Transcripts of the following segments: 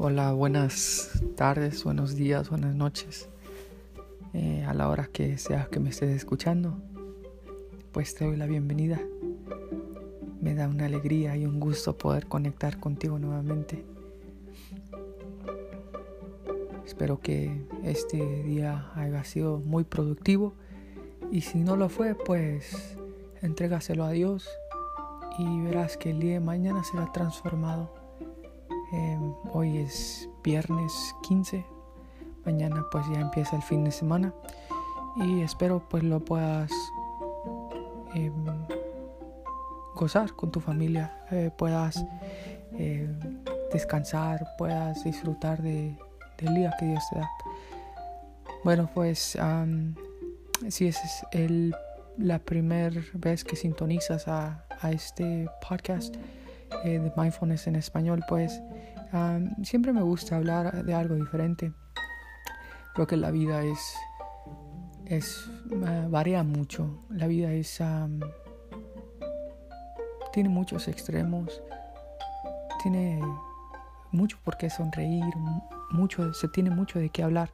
Hola, buenas tardes, buenos días, buenas noches. Eh, a la hora que sea que me estés escuchando, pues te doy la bienvenida. Me da una alegría y un gusto poder conectar contigo nuevamente. Espero que este día haya sido muy productivo y si no lo fue, pues entrégaselo a Dios y verás que el día de mañana será transformado. Em, hoy es viernes 15, mañana pues ya empieza el fin de semana y espero pues lo puedas em, gozar con tu familia, eh, puedas em, descansar, puedas disfrutar de, del día que Dios te da. Bueno pues si es la primera vez que sintonizas a, este podcast eh, de mindfulness en español, pues siempre me gusta hablar de algo diferente. Creo que la vida es, es ah, varía mucho. La vida es tiene muchos extremos, tiene mucho por qué sonreír, mucho, se tiene mucho de qué hablar.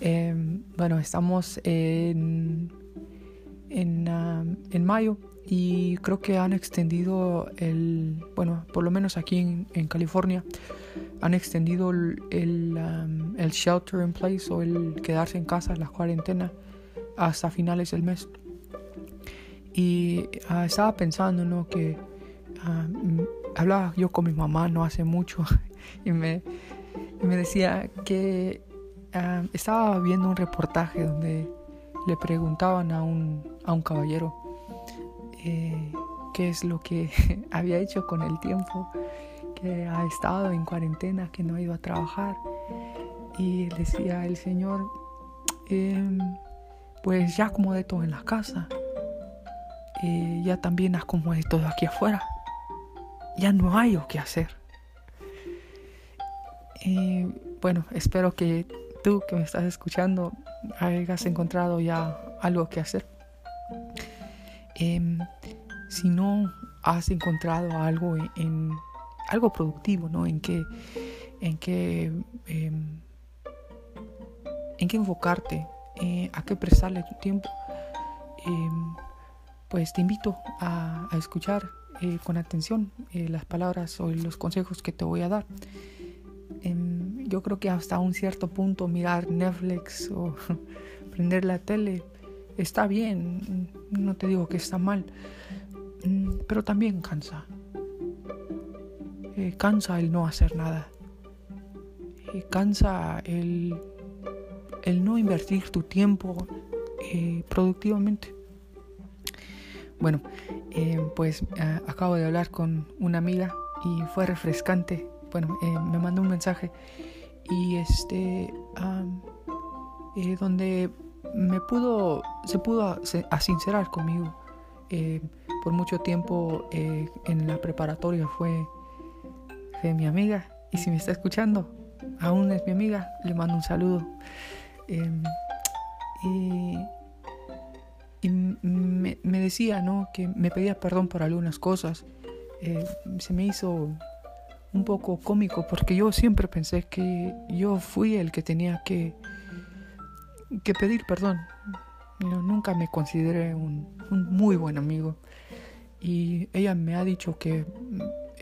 Em, bueno, estamos en en, en, mayo y creo que han extendido el, bueno, por lo menos aquí en, California, han extendido el, el, shelter in place o el quedarse en casa, la cuarentena, hasta finales del mes. Y ah, estaba pensando, ¿no? Que ah, hablaba yo con mi mamá no hace mucho y me, me decía que ah, estaba viendo un reportaje donde le preguntaban a un, a un caballero eh, qué es lo que había hecho con el tiempo que ha estado en cuarentena, que no ha ido a trabajar. Y decía el Señor, em, pues ya acomodé todo en la casa, eh, ya también acomodé todo aquí afuera, ya no hay lo que hacer. bueno, espero que tú que me estás escuchando hayas encontrado ya algo que hacer. Em, si no has encontrado algo en, algo productivo, ¿no? En que, en que, em, en que enfocarte, eh, a qué prestarle tu tiempo, em, pues te invito a, escuchar eh, con atención eh, las palabras o los consejos que te voy a dar yo creo que hasta un cierto punto mirar Netflix o prender la tele está bien, no te digo que está mal, mm, pero también cansa. Eh, cansa el no hacer nada. Eh, cansa el, el, no invertir tu tiempo eh, productivamente. Bueno, pues acabo de hablar con una amiga y fue refrescante. Bueno, me mandó un mensaje y este donde me pudo se pudo sincerar conmigo eh, por mucho tiempo eh, en la preparatoria fue, mi amiga y si me está escuchando aún es mi amiga le mando un saludo. Em, y, me, me, decía no que me pedía perdón por algunas cosas. Se me hizo un poco cómico porque yo siempre pensé que yo fui el que tenía que, que pedir perdón. nunca me consideré un, muy buen amigo y ella me ha dicho que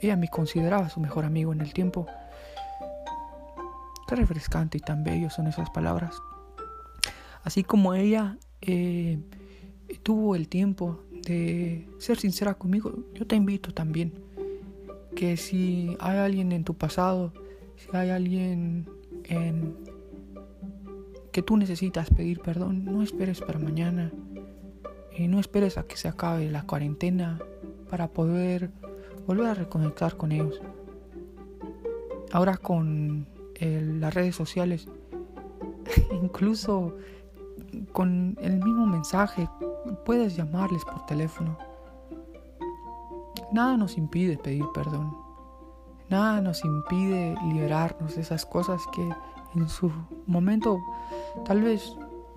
ella me consideraba su mejor amigo en el tiempo. Qué refrescante y tan bello son esas palabras. Así como ella eh, tuvo el tiempo de ser sincera conmigo, yo te invito también que si hay alguien en tu pasado, si hay alguien en que tú necesitas pedir perdón, no esperes para mañana. Y no esperes a que se acabe la cuarentena para poder volver a reconectar con ellos. Ahora con las redes sociales, incluso con el mismo mensaje, puedes llamarles por teléfono Nada nos impide pedir perdón. Nada nos impide liberarnos de esas cosas que en su momento tal vez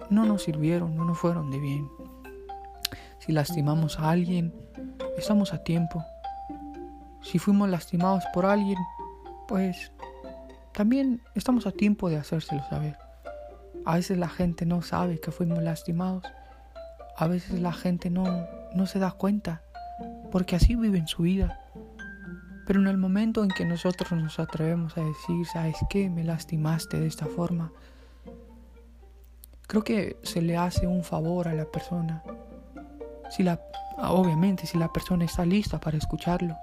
no nos sirvieron, no nos fueron de bien. Si lastimamos a alguien, estamos a tiempo. Si fuimos lastimados por alguien, pues también estamos a tiempo de hacérselo saber. A veces la gente no sabe que fuimos lastimados. A veces la gente no, no se da cuenta, porque así viven su vida. Pero en el momento en que nosotros nos atrevemos a decir, ¿sabes qué? Me lastimaste de esta forma. Creo que se le hace un favor a la persona. Si la, obviamente, si la persona está lista para escucharlo.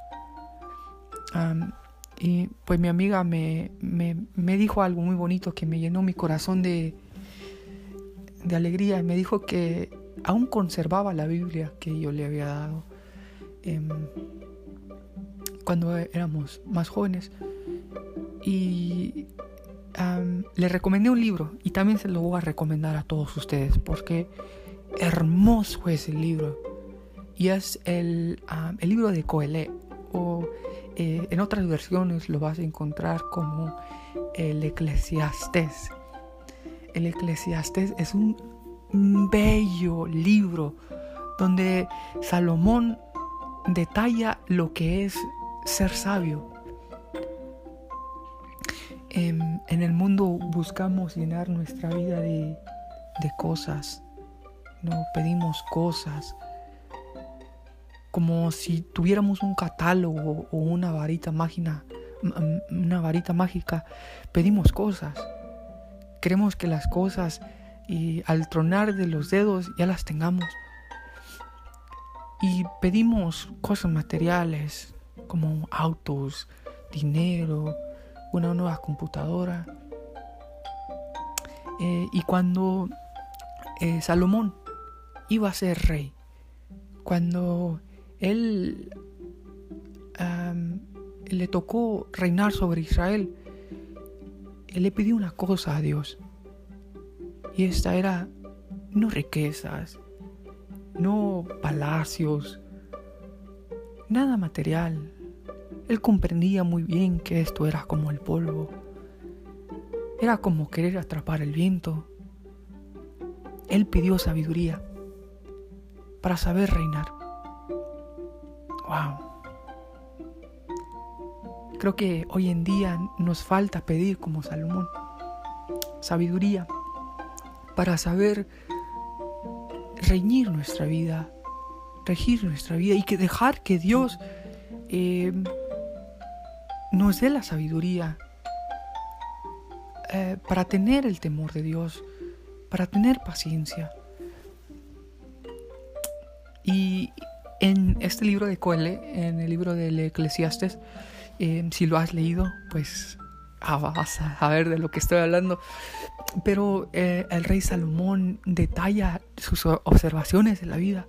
y pues mi amiga me, me, dijo algo muy bonito que me llenó mi corazón de, de alegría. Me dijo que aún conservaba la Biblia que yo le había dado em, cuando éramos más jóvenes. Y le recomendé un libro y también se lo voy a recomendar a todos ustedes porque hermoso es el libro. Y es el, el libro de Coelé o eh, en otras versiones lo vas a encontrar como el Eclesiastés. El Eclesiastés es un bello libro donde Salomón detalla lo que es ser sabio. En, en el mundo buscamos llenar nuestra vida de, de cosas, no pedimos cosas, como si tuviéramos un catálogo o una varita mágica, una varita mágica, pedimos cosas. Queremos que las cosas y al tronar de los dedos ya las tengamos. Y pedimos cosas materiales como autos, dinero, una nueva computadora. Eh, y cuando eh, Salomón iba a ser rey, cuando él le tocó reinar sobre Israel, él le pidió una cosa a Dios. Y esta era no riquezas, no palacios, nada material. Él comprendía muy bien que esto era como el polvo. Era como querer atrapar el viento. Él pidió sabiduría para saber reinar. Wow. Creo que hoy en día nos falta pedir como Salomón sabiduría para saber reñir nuestra vida, regir nuestra vida y que dejar que Dios eh, nos dé la sabiduría eh, para tener el temor de Dios, para tener paciencia. Y en este libro de Coele, en el libro del Eclesiastes, eh, si lo has leído, pues ah, a saber de lo que estoy hablando. Pero eh, el rey Salomón detalla sus observaciones de la vida.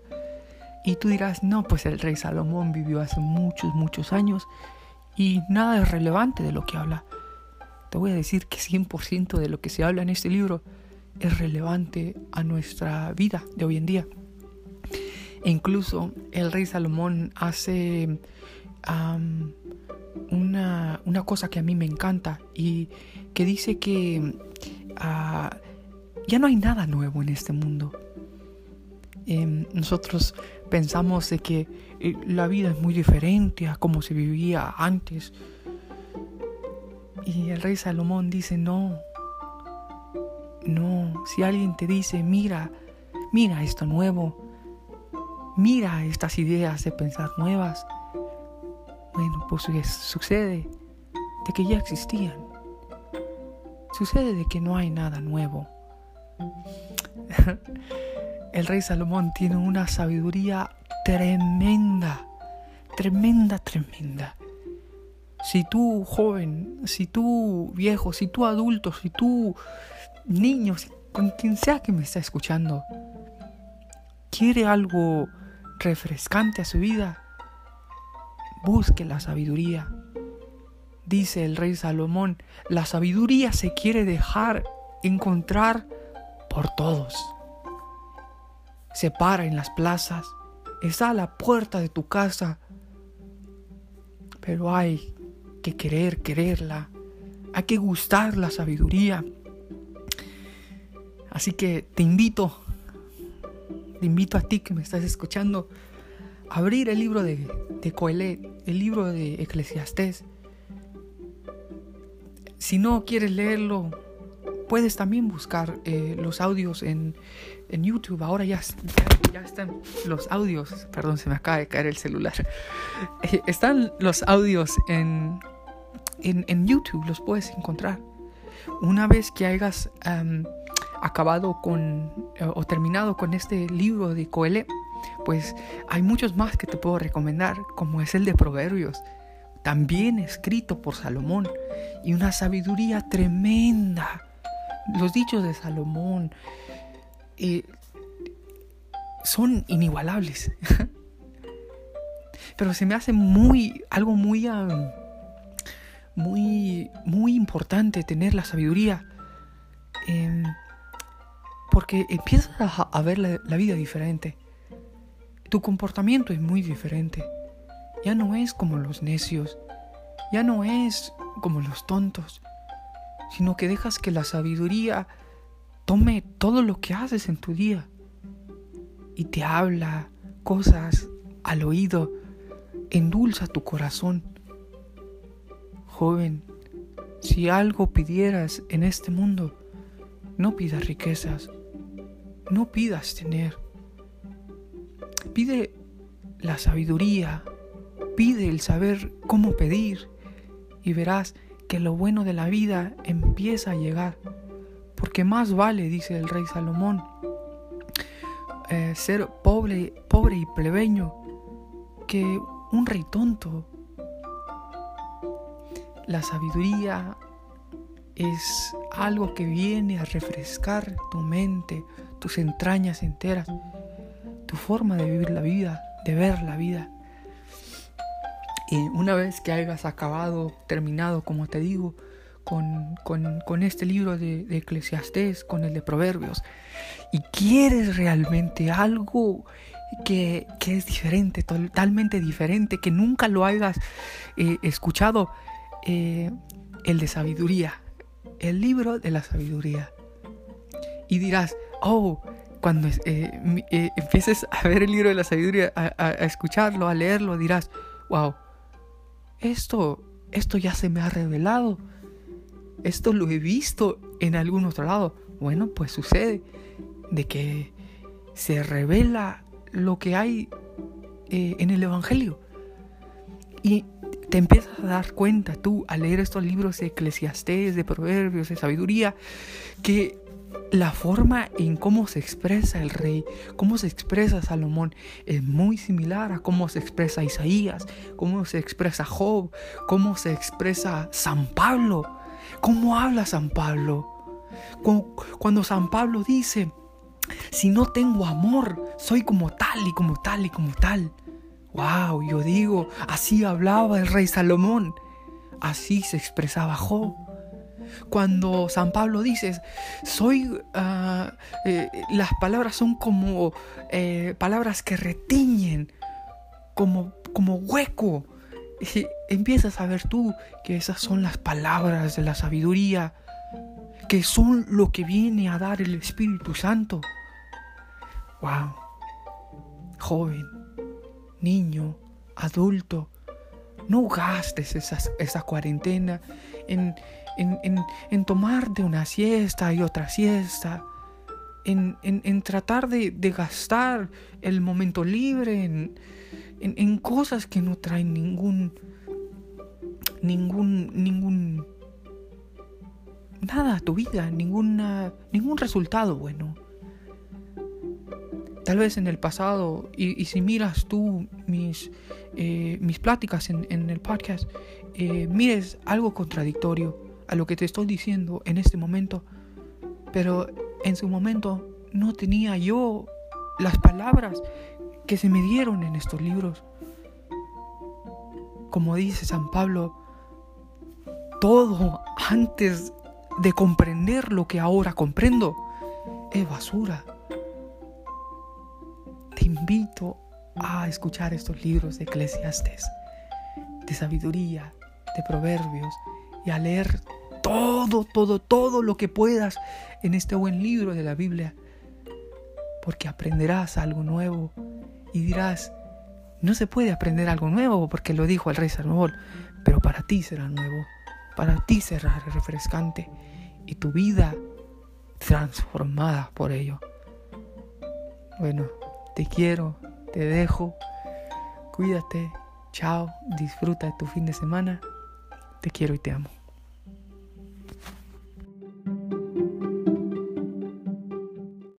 Y tú dirás, no, pues el rey Salomón vivió hace muchos, muchos años y nada es relevante de lo que habla. Te voy a decir que 100% de lo que se habla en este libro es relevante a nuestra vida de hoy en día. E incluso el rey Salomón hace una, una, cosa que a mí me encanta y que dice que ah, ya no hay nada nuevo en este mundo. Em, nosotros pensamos de que eh, la vida es muy diferente a como se vivía antes. Y el rey Salomón dice, no, no, si alguien te dice, mira, mira esto nuevo, mira estas ideas de pensar nuevas, bueno, pues sucede de que ya existían. Sucede de que no hay nada nuevo. El rey Salomón tiene una sabiduría tremenda, tremenda, tremenda. Si tú joven, si tú viejo, si tú adulto, si tú niño, con quien sea que me está escuchando, quiere algo refrescante a su vida, busque la sabiduría. Dice el rey Salomón, la sabiduría se quiere dejar encontrar por todos. Se para en las plazas, está a la puerta de tu casa, pero hay que querer quererla, hay que gustar la sabiduría. Así que te invito, te invito a ti que me estás escuchando, abrir el libro de, de Coelet, el libro de Eclesiastés. si no quieres leerlo, puedes también buscar eh, los audios en, en, YouTube. Ahora ya, ya, están los audios. Perdón, se me acaba de caer el celular. Eh, están los audios en, en, en, YouTube, los puedes encontrar. Una vez que hayas acabado con eh, o terminado con este libro de Coelho, pues hay muchos más que te puedo recomendar, como es el de Proverbios, también escrito por Salomón, y una sabiduría tremenda. Los dichos de Salomón son inigualables. Pero se me hace muy, algo muy, muy, muy importante tener la sabiduría. Em, porque empiezas a, ver la vida diferente tu comportamiento es muy diferente. Ya no es como los necios, ya no es como los tontos, sino que dejas que la sabiduría tome todo lo que haces en tu día. Y te habla cosas al oído, endulza tu corazón. Joven, si algo pidieras en este mundo, no pidas riquezas, no pidas tener. Pide la sabiduría, pide el saber cómo pedir. Y verás que lo bueno de la vida empieza a llegar. Porque más vale, dice el rey Salomón, eh, ser pobre, pobre y plebeño que un rey tonto. La sabiduría es algo que viene a refrescar tu mente, tus entrañas enteras tu forma de vivir la vida, de ver la vida. Y una vez que hayas acabado, terminado, como te digo, con, con, este libro de, de, Eclesiastés, con el de Proverbios, y quieres realmente algo que, que es diferente, totalmente diferente, que nunca lo hayas eh, escuchado, eh, el de sabiduría, el libro de la sabiduría. Y dirás, oh, cuando eh, empieces a ver el libro de la sabiduría, a, escucharlo, a leerlo, dirás, wow, esto, esto ya se me ha revelado, esto lo he visto en algún otro lado. Bueno, pues sucede de que se revela lo que hay eh, en el Evangelio. Y te empiezas a dar cuenta tú al leer estos libros de Eclesiastés, de Proverbios, de sabiduría, que la forma en cómo se expresa el rey, cómo se expresa Salomón, es muy similar a cómo se expresa Isaías, cómo se expresa Job, cómo se expresa San Pablo, cómo habla San Pablo. Cuando San Pablo dice, si no tengo amor, soy como tal y como tal y como tal. Wow, yo digo, así hablaba el rey Salomón, así se expresaba Job. Cuando San Pablo dice, soy, ah, eh, las palabras son como eh, palabras que retiñen, como, como hueco. Empiezas a ver tú que esas son las palabras de la sabiduría, que son lo que viene a dar el Espíritu Santo. Wow. Joven, niño, adulto, no gastes esa cuarentena en, tomarte una siesta y otra siesta, en, tratar de, gastar el momento libre en, cosas que no traen ningún, ningún, ningún, nada a tu vida, ninguna, ningún resultado bueno. Tal vez en el pasado, y, si miras tú mis, eh, mis pláticas en, en, el podcast, eh, mires algo contradictorio a lo que te estoy diciendo en este momento, pero en su momento no tenía yo las palabras que se me dieron en estos libros. Como dice San Pablo, todo antes de comprender lo que ahora comprendo es basura. Te invito a escuchar estos libros de Eclesiastes, de sabiduría, de proverbios, y a leer todo, todo, todo lo que puedas en este buen libro de la Biblia. Porque aprenderás algo nuevo y dirás, no se puede aprender algo nuevo porque lo dijo el rey Salomón, pero para ti será nuevo. para ti será refrescante y tu vida transformada por ello. Bueno, te quiero, te dejo, cuídate, chao, disfruta de tu fin de semana, te quiero y te amo.